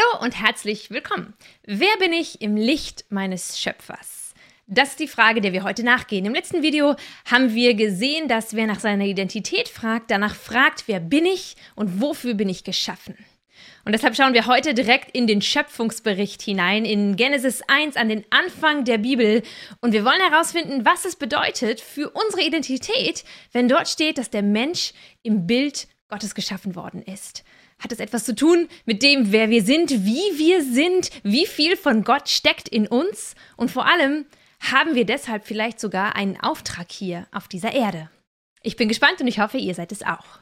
Hallo und herzlich willkommen. Wer bin ich im Licht meines Schöpfers? Das ist die Frage, der wir heute nachgehen. Im letzten Video haben wir gesehen, dass wer nach seiner Identität fragt, danach fragt, wer bin ich und wofür bin ich geschaffen. Und deshalb schauen wir heute direkt in den Schöpfungsbericht hinein, in Genesis 1, an den Anfang der Bibel. Und wir wollen herausfinden, was es bedeutet für unsere Identität, wenn dort steht, dass der Mensch im Bild Gottes geschaffen worden ist. Hat es etwas zu tun mit dem, wer wir sind, wie wir sind, wie viel von Gott steckt in uns? Und vor allem haben wir deshalb vielleicht sogar einen Auftrag hier auf dieser Erde. Ich bin gespannt und ich hoffe, ihr seid es auch.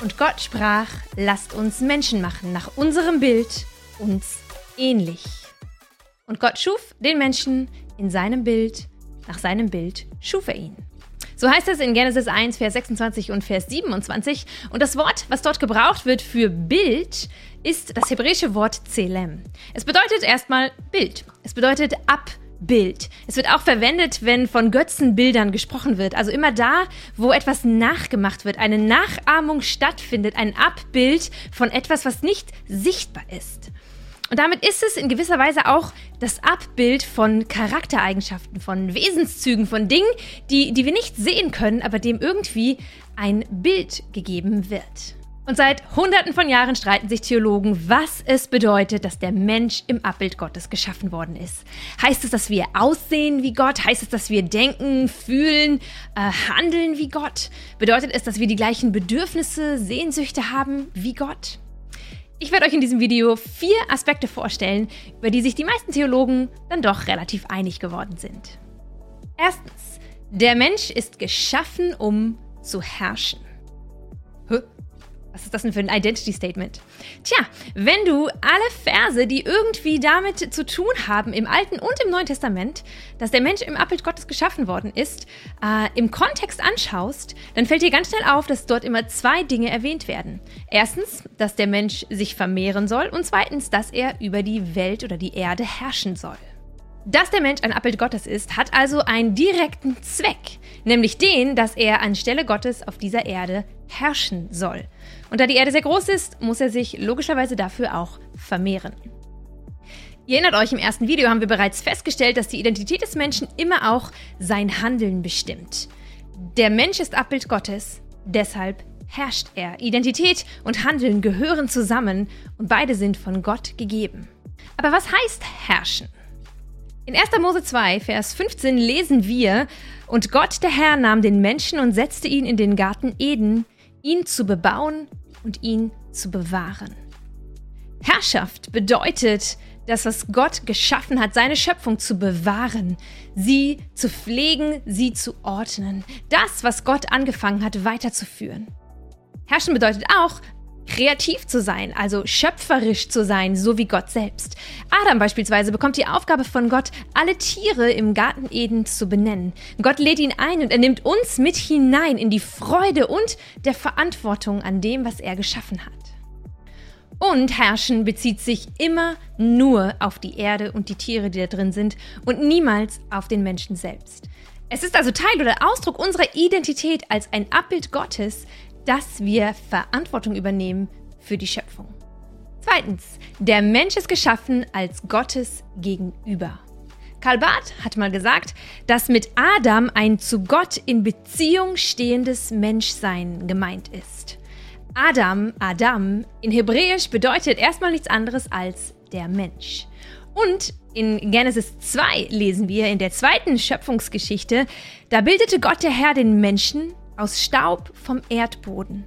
Und Gott sprach, lasst uns Menschen machen, nach unserem Bild, uns ähnlich. Und Gott schuf den Menschen in seinem Bild, nach seinem Bild schuf er ihn. So heißt es in Genesis 1, Vers 26 und Vers 27. Und das Wort, was dort gebraucht wird für Bild, ist das hebräische Wort Zelem. Es bedeutet erstmal Bild. Es bedeutet Abbild. Es wird auch verwendet, wenn von Götzenbildern gesprochen wird. Also immer da, wo etwas nachgemacht wird, eine Nachahmung stattfindet, ein Abbild von etwas, was nicht sichtbar ist. Und damit ist es in gewisser Weise auch das Abbild von Charaktereigenschaften, von Wesenszügen, von Dingen, die, die wir nicht sehen können, aber dem irgendwie ein Bild gegeben wird. Und seit Hunderten von Jahren streiten sich Theologen, was es bedeutet, dass der Mensch im Abbild Gottes geschaffen worden ist. Heißt es, dass wir aussehen wie Gott? Heißt es, dass wir denken, fühlen, äh, handeln wie Gott? Bedeutet es, dass wir die gleichen Bedürfnisse, Sehnsüchte haben wie Gott? Ich werde euch in diesem Video vier Aspekte vorstellen, über die sich die meisten Theologen dann doch relativ einig geworden sind. Erstens, der Mensch ist geschaffen, um zu herrschen. Was ist das denn für ein Identity Statement? Tja, wenn du alle Verse, die irgendwie damit zu tun haben, im Alten und im Neuen Testament, dass der Mensch im Abbild Gottes geschaffen worden ist, äh, im Kontext anschaust, dann fällt dir ganz schnell auf, dass dort immer zwei Dinge erwähnt werden. Erstens, dass der Mensch sich vermehren soll und zweitens, dass er über die Welt oder die Erde herrschen soll. Dass der Mensch ein Abbild Gottes ist, hat also einen direkten Zweck, nämlich den, dass er anstelle Gottes auf dieser Erde herrschen soll. Und da die Erde sehr groß ist, muss er sich logischerweise dafür auch vermehren. Ihr erinnert euch, im ersten Video haben wir bereits festgestellt, dass die Identität des Menschen immer auch sein Handeln bestimmt. Der Mensch ist Abbild Gottes, deshalb herrscht er. Identität und Handeln gehören zusammen und beide sind von Gott gegeben. Aber was heißt herrschen? In 1. Mose 2, Vers 15 lesen wir, und Gott der Herr nahm den Menschen und setzte ihn in den Garten Eden, ihn zu bebauen und ihn zu bewahren. Herrschaft bedeutet, das, was Gott geschaffen hat, seine Schöpfung zu bewahren, sie zu pflegen, sie zu ordnen, das, was Gott angefangen hat, weiterzuführen. Herrschen bedeutet auch, kreativ zu sein, also schöpferisch zu sein, so wie Gott selbst. Adam beispielsweise bekommt die Aufgabe von Gott, alle Tiere im Garten Eden zu benennen. Gott lädt ihn ein und er nimmt uns mit hinein in die Freude und der Verantwortung an dem, was er geschaffen hat. Und Herrschen bezieht sich immer nur auf die Erde und die Tiere, die da drin sind, und niemals auf den Menschen selbst. Es ist also Teil oder Ausdruck unserer Identität als ein Abbild Gottes, dass wir Verantwortung übernehmen für die Schöpfung. Zweitens, der Mensch ist geschaffen als Gottes Gegenüber. Karl Barth hat mal gesagt, dass mit Adam ein zu Gott in Beziehung stehendes Menschsein gemeint ist. Adam, Adam, in Hebräisch bedeutet erstmal nichts anderes als der Mensch. Und in Genesis 2 lesen wir in der zweiten Schöpfungsgeschichte, da bildete Gott der Herr den Menschen aus Staub vom Erdboden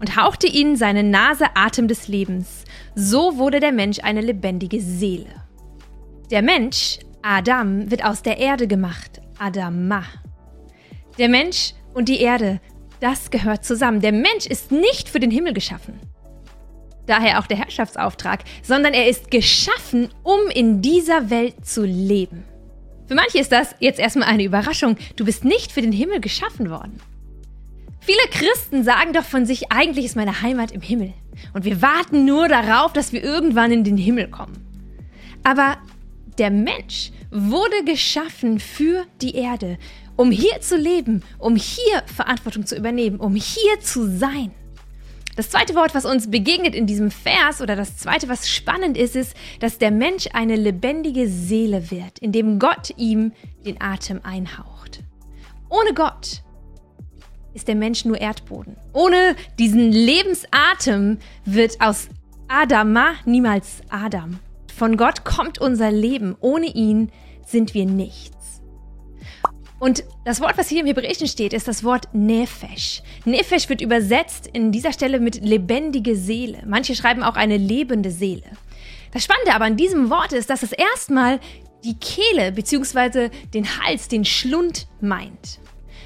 und hauchte ihnen seine Nase Atem des Lebens. So wurde der Mensch eine lebendige Seele. Der Mensch, Adam, wird aus der Erde gemacht, Adamah. Der Mensch und die Erde, das gehört zusammen. Der Mensch ist nicht für den Himmel geschaffen. Daher auch der Herrschaftsauftrag, sondern er ist geschaffen, um in dieser Welt zu leben. Für manche ist das jetzt erstmal eine Überraschung. Du bist nicht für den Himmel geschaffen worden. Viele Christen sagen doch von sich, eigentlich ist meine Heimat im Himmel. Und wir warten nur darauf, dass wir irgendwann in den Himmel kommen. Aber der Mensch wurde geschaffen für die Erde, um hier zu leben, um hier Verantwortung zu übernehmen, um hier zu sein. Das zweite Wort, was uns begegnet in diesem Vers oder das zweite, was spannend ist, ist, dass der Mensch eine lebendige Seele wird, indem Gott ihm den Atem einhaucht. Ohne Gott ist der Mensch nur Erdboden. Ohne diesen Lebensatem wird aus Adama niemals Adam. Von Gott kommt unser Leben. Ohne ihn sind wir nichts. Und das Wort, was hier im Hebräischen steht, ist das Wort Nefesh. Nefesh wird übersetzt in dieser Stelle mit lebendige Seele. Manche schreiben auch eine lebende Seele. Das Spannende aber an diesem Wort ist, dass es erstmal die Kehle bzw. den Hals, den Schlund meint.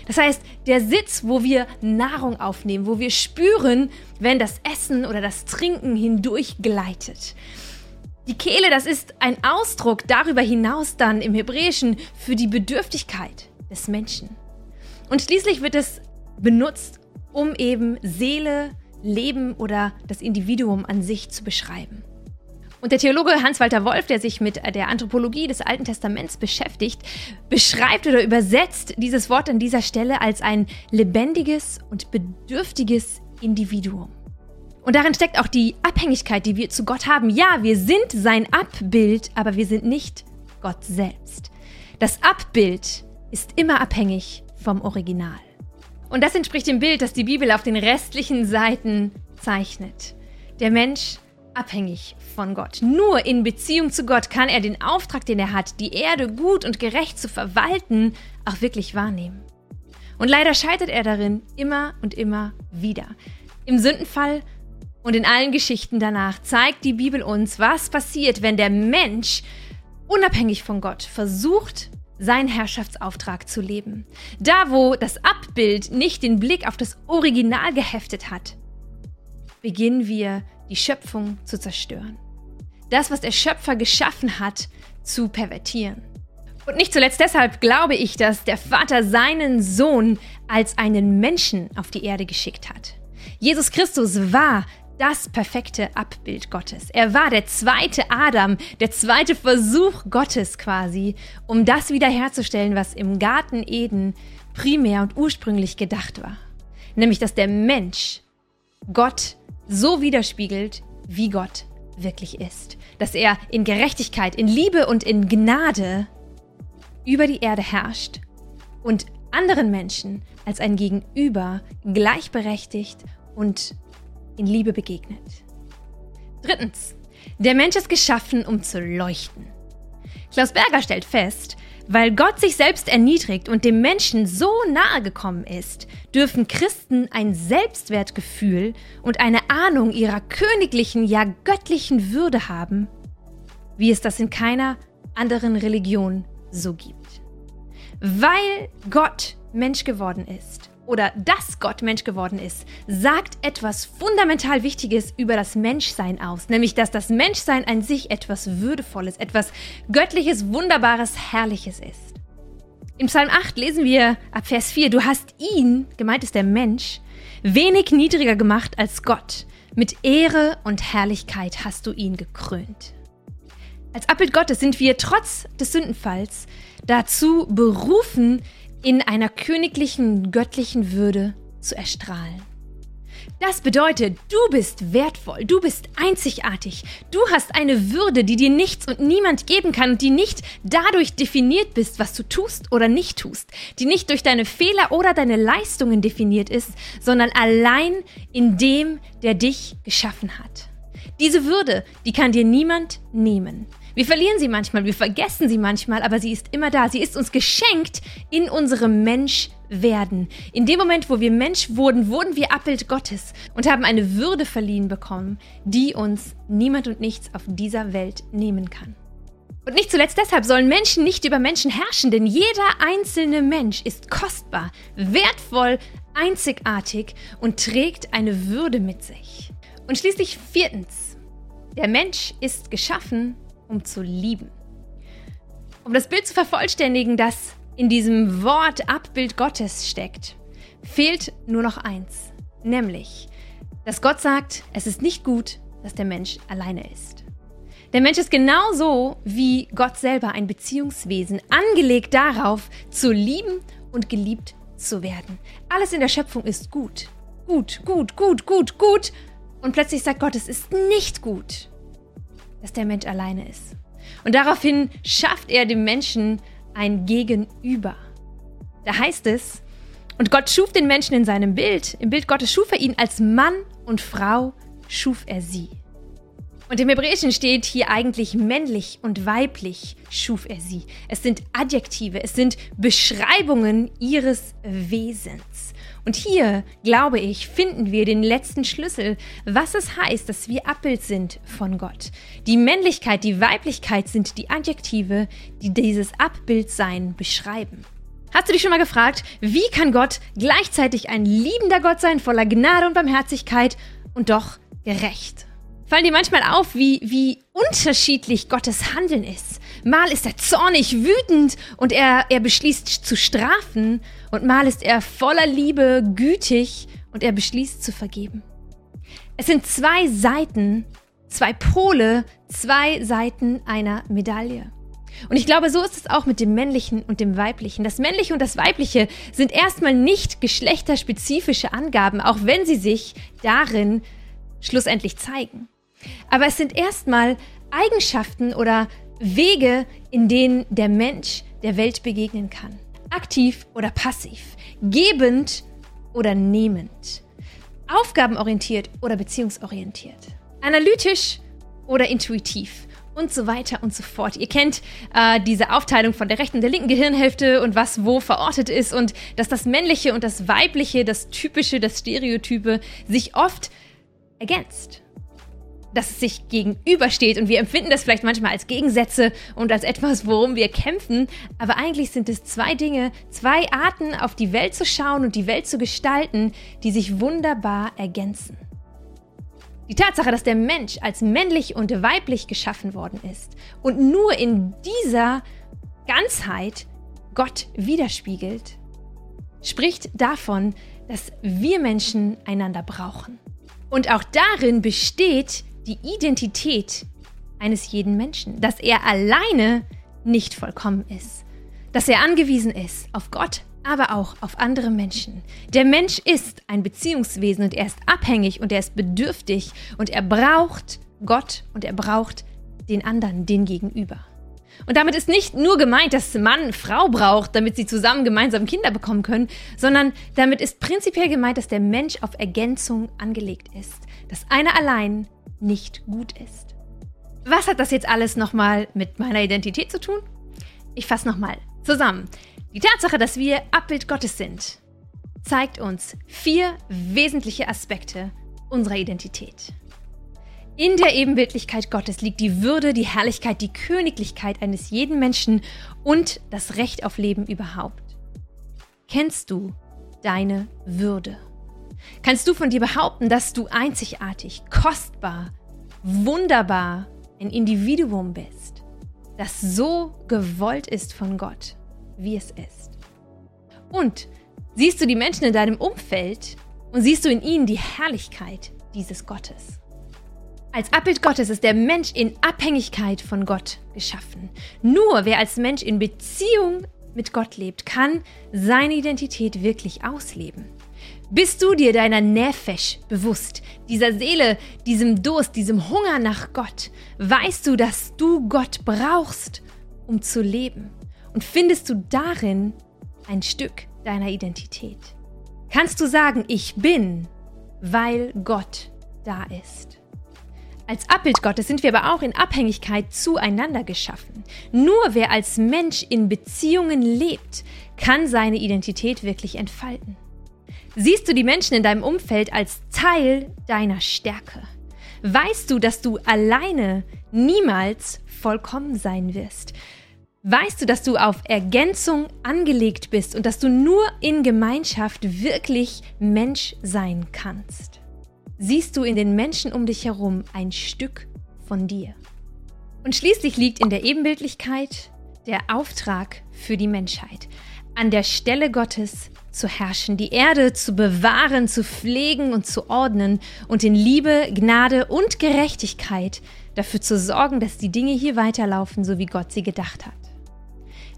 Das heißt, der Sitz, wo wir Nahrung aufnehmen, wo wir spüren, wenn das Essen oder das Trinken hindurch gleitet. Die Kehle, das ist ein Ausdruck darüber hinaus dann im Hebräischen für die Bedürftigkeit des Menschen. Und schließlich wird es benutzt, um eben Seele, Leben oder das Individuum an sich zu beschreiben. Und der Theologe Hans-Walter Wolf, der sich mit der Anthropologie des Alten Testaments beschäftigt, beschreibt oder übersetzt dieses Wort an dieser Stelle als ein lebendiges und bedürftiges Individuum. Und darin steckt auch die Abhängigkeit, die wir zu Gott haben. Ja, wir sind sein Abbild, aber wir sind nicht Gott selbst. Das Abbild ist immer abhängig vom Original. Und das entspricht dem Bild, das die Bibel auf den restlichen Seiten zeichnet. Der Mensch abhängig von Gott. Nur in Beziehung zu Gott kann er den Auftrag, den er hat, die Erde gut und gerecht zu verwalten, auch wirklich wahrnehmen. Und leider scheitert er darin immer und immer wieder. Im Sündenfall und in allen Geschichten danach zeigt die Bibel uns, was passiert, wenn der Mensch unabhängig von Gott versucht, seinen Herrschaftsauftrag zu leben. Da, wo das Abbild nicht den Blick auf das Original geheftet hat, beginnen wir, die Schöpfung zu zerstören. Das, was der Schöpfer geschaffen hat, zu pervertieren. Und nicht zuletzt deshalb glaube ich, dass der Vater seinen Sohn als einen Menschen auf die Erde geschickt hat. Jesus Christus war das perfekte Abbild Gottes. Er war der zweite Adam, der zweite Versuch Gottes quasi, um das wiederherzustellen, was im Garten Eden primär und ursprünglich gedacht war. Nämlich, dass der Mensch Gott so widerspiegelt, wie Gott wirklich ist. Dass er in Gerechtigkeit, in Liebe und in Gnade über die Erde herrscht und anderen Menschen als ein Gegenüber gleichberechtigt und in Liebe begegnet. Drittens. Der Mensch ist geschaffen, um zu leuchten. Klaus Berger stellt fest, weil Gott sich selbst erniedrigt und dem Menschen so nahe gekommen ist, dürfen Christen ein Selbstwertgefühl und eine Ahnung ihrer königlichen, ja göttlichen Würde haben, wie es das in keiner anderen Religion so gibt. Weil Gott Mensch geworden ist oder dass Gott Mensch geworden ist, sagt etwas fundamental Wichtiges über das Menschsein aus, nämlich dass das Menschsein an sich etwas Würdevolles, etwas Göttliches, Wunderbares, Herrliches ist. Im Psalm 8 lesen wir ab Vers 4, du hast ihn, gemeint ist der Mensch, wenig niedriger gemacht als Gott. Mit Ehre und Herrlichkeit hast du ihn gekrönt. Als Abbild Gottes sind wir trotz des Sündenfalls dazu berufen, in einer königlichen, göttlichen Würde zu erstrahlen. Das bedeutet, du bist wertvoll, du bist einzigartig, du hast eine Würde, die dir nichts und niemand geben kann und die nicht dadurch definiert bist, was du tust oder nicht tust, die nicht durch deine Fehler oder deine Leistungen definiert ist, sondern allein in dem, der dich geschaffen hat. Diese Würde, die kann dir niemand nehmen. Wir verlieren sie manchmal, wir vergessen sie manchmal, aber sie ist immer da. Sie ist uns geschenkt in unserem Menschwerden. In dem Moment, wo wir Mensch wurden, wurden wir Abbild Gottes und haben eine Würde verliehen bekommen, die uns niemand und nichts auf dieser Welt nehmen kann. Und nicht zuletzt deshalb sollen Menschen nicht über Menschen herrschen, denn jeder einzelne Mensch ist kostbar, wertvoll, einzigartig und trägt eine Würde mit sich. Und schließlich viertens, der Mensch ist geschaffen, um zu lieben. Um das Bild zu vervollständigen, das in diesem Wort Abbild Gottes steckt, fehlt nur noch eins, nämlich, dass Gott sagt, es ist nicht gut, dass der Mensch alleine ist. Der Mensch ist genauso wie Gott selber ein Beziehungswesen, angelegt darauf, zu lieben und geliebt zu werden. Alles in der Schöpfung ist gut. Gut, gut, gut, gut, gut. Und plötzlich sagt Gott, es ist nicht gut, dass der Mensch alleine ist. Und daraufhin schafft er dem Menschen ein Gegenüber. Da heißt es, und Gott schuf den Menschen in seinem Bild. Im Bild Gottes schuf er ihn als Mann und Frau, schuf er sie. Und im Hebräischen steht hier eigentlich männlich und weiblich schuf er sie. Es sind Adjektive, es sind Beschreibungen ihres Wesens. Und hier, glaube ich, finden wir den letzten Schlüssel, was es heißt, dass wir Abbild sind von Gott. Die Männlichkeit, die Weiblichkeit sind die Adjektive, die dieses Abbildsein beschreiben. Hast du dich schon mal gefragt, wie kann Gott gleichzeitig ein liebender Gott sein, voller Gnade und Barmherzigkeit und doch gerecht? Fallen dir manchmal auf, wie, wie unterschiedlich Gottes Handeln ist. Mal ist er zornig, wütend und er, er beschließt zu strafen und mal ist er voller Liebe, gütig und er beschließt zu vergeben. Es sind zwei Seiten, zwei Pole, zwei Seiten einer Medaille. Und ich glaube, so ist es auch mit dem Männlichen und dem Weiblichen. Das Männliche und das Weibliche sind erstmal nicht geschlechterspezifische Angaben, auch wenn sie sich darin schlussendlich zeigen. Aber es sind erstmal Eigenschaften oder Wege, in denen der Mensch der Welt begegnen kann. Aktiv oder passiv, gebend oder nehmend, aufgabenorientiert oder beziehungsorientiert, analytisch oder intuitiv und so weiter und so fort. Ihr kennt äh, diese Aufteilung von der rechten und der linken Gehirnhälfte und was wo verortet ist und dass das Männliche und das Weibliche, das Typische, das Stereotype sich oft ergänzt. Dass es sich gegenübersteht und wir empfinden das vielleicht manchmal als Gegensätze und als etwas, worum wir kämpfen, aber eigentlich sind es zwei Dinge, zwei Arten, auf die Welt zu schauen und die Welt zu gestalten, die sich wunderbar ergänzen. Die Tatsache, dass der Mensch als männlich und weiblich geschaffen worden ist und nur in dieser Ganzheit Gott widerspiegelt, spricht davon, dass wir Menschen einander brauchen. Und auch darin besteht die Identität eines jeden Menschen, dass er alleine nicht vollkommen ist, dass er angewiesen ist auf Gott, aber auch auf andere Menschen. Der Mensch ist ein Beziehungswesen und er ist abhängig und er ist bedürftig und er braucht Gott und er braucht den anderen, den Gegenüber. Und damit ist nicht nur gemeint, dass Mann Frau braucht, damit sie zusammen gemeinsam Kinder bekommen können, sondern damit ist prinzipiell gemeint, dass der Mensch auf Ergänzung angelegt ist, dass einer allein nicht gut ist. Was hat das jetzt alles nochmal mit meiner Identität zu tun? Ich fasse nochmal zusammen. Die Tatsache, dass wir Abbild Gottes sind, zeigt uns vier wesentliche Aspekte unserer Identität. In der Ebenbildlichkeit Gottes liegt die Würde, die Herrlichkeit, die Königlichkeit eines jeden Menschen und das Recht auf Leben überhaupt. Kennst du deine Würde? Kannst du von dir behaupten, dass du einzigartig, kostbar, wunderbar ein Individuum bist, das so gewollt ist von Gott? wie es ist. Und siehst du die Menschen in deinem Umfeld und siehst du in ihnen die Herrlichkeit dieses Gottes. Als Abbild Gottes ist der Mensch in Abhängigkeit von Gott geschaffen. Nur wer als Mensch in Beziehung mit Gott lebt, kann seine Identität wirklich ausleben. Bist du dir deiner Nefesh bewusst, dieser Seele, diesem Durst, diesem Hunger nach Gott? Weißt du, dass du Gott brauchst, um zu leben? Und findest du darin ein Stück deiner Identität? Kannst du sagen, ich bin, weil Gott da ist? Als Abbild Gottes sind wir aber auch in Abhängigkeit zueinander geschaffen. Nur wer als Mensch in Beziehungen lebt, kann seine Identität wirklich entfalten. Siehst du die Menschen in deinem Umfeld als Teil deiner Stärke? Weißt du, dass du alleine niemals vollkommen sein wirst? Weißt du, dass du auf Ergänzung angelegt bist und dass du nur in Gemeinschaft wirklich Mensch sein kannst? Siehst du in den Menschen um dich herum ein Stück von dir? Und schließlich liegt in der Ebenbildlichkeit der Auftrag für die Menschheit, an der Stelle Gottes zu herrschen, die Erde zu bewahren, zu pflegen und zu ordnen und in Liebe, Gnade und Gerechtigkeit dafür zu sorgen, dass die Dinge hier weiterlaufen, so wie Gott sie gedacht hat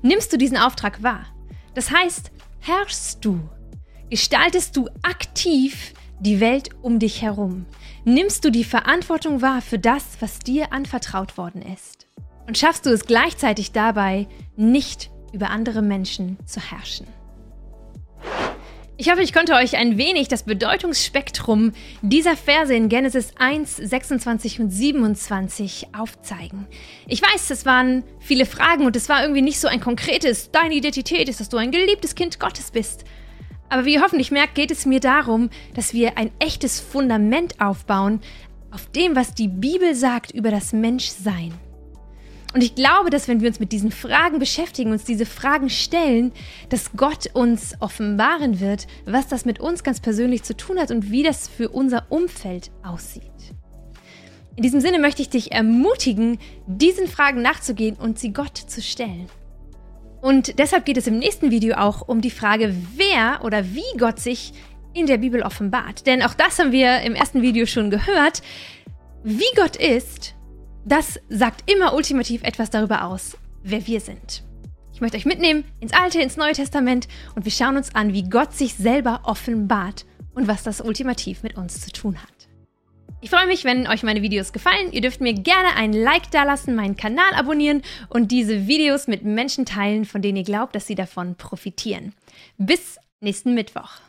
nimmst du diesen Auftrag wahr. Das heißt, herrschst du? Gestaltest du aktiv die Welt um dich herum? Nimmst du die Verantwortung wahr für das, was dir anvertraut worden ist? Und schaffst du es gleichzeitig dabei, nicht über andere Menschen zu herrschen? Ich hoffe, ich konnte euch ein wenig das Bedeutungsspektrum dieser Verse in Genesis 1, 26 und 27 aufzeigen. Ich weiß, es waren viele Fragen und es war irgendwie nicht so ein konkretes, deine Identität ist, dass du ein geliebtes Kind Gottes bist. Aber wie ihr hoffentlich merkt, geht es mir darum, dass wir ein echtes Fundament aufbauen auf dem, was die Bibel sagt über das Menschsein. Und ich glaube, dass wenn wir uns mit diesen Fragen beschäftigen, uns diese Fragen stellen, dass Gott uns offenbaren wird, was das mit uns ganz persönlich zu tun hat und wie das für unser Umfeld aussieht. In diesem Sinne möchte ich dich ermutigen, diesen Fragen nachzugehen und sie Gott zu stellen. Und deshalb geht es im nächsten Video auch um die Frage, wer oder wie Gott sich in der Bibel offenbart. Denn auch das haben wir im ersten Video schon gehört. Wie Gott ist das sagt immer ultimativ etwas darüber aus, wer wir sind. Ich möchte euch mitnehmen ins Alte, ins Neue Testament und wir schauen uns an, wie Gott sich selber offenbart und was das ultimativ mit uns zu tun hat. Ich freue mich, wenn euch meine Videos gefallen. Ihr dürft mir gerne ein Like dalassen, meinen Kanal abonnieren und diese Videos mit Menschen teilen, von denen ihr glaubt, dass sie davon profitieren. Bis nächsten Mittwoch.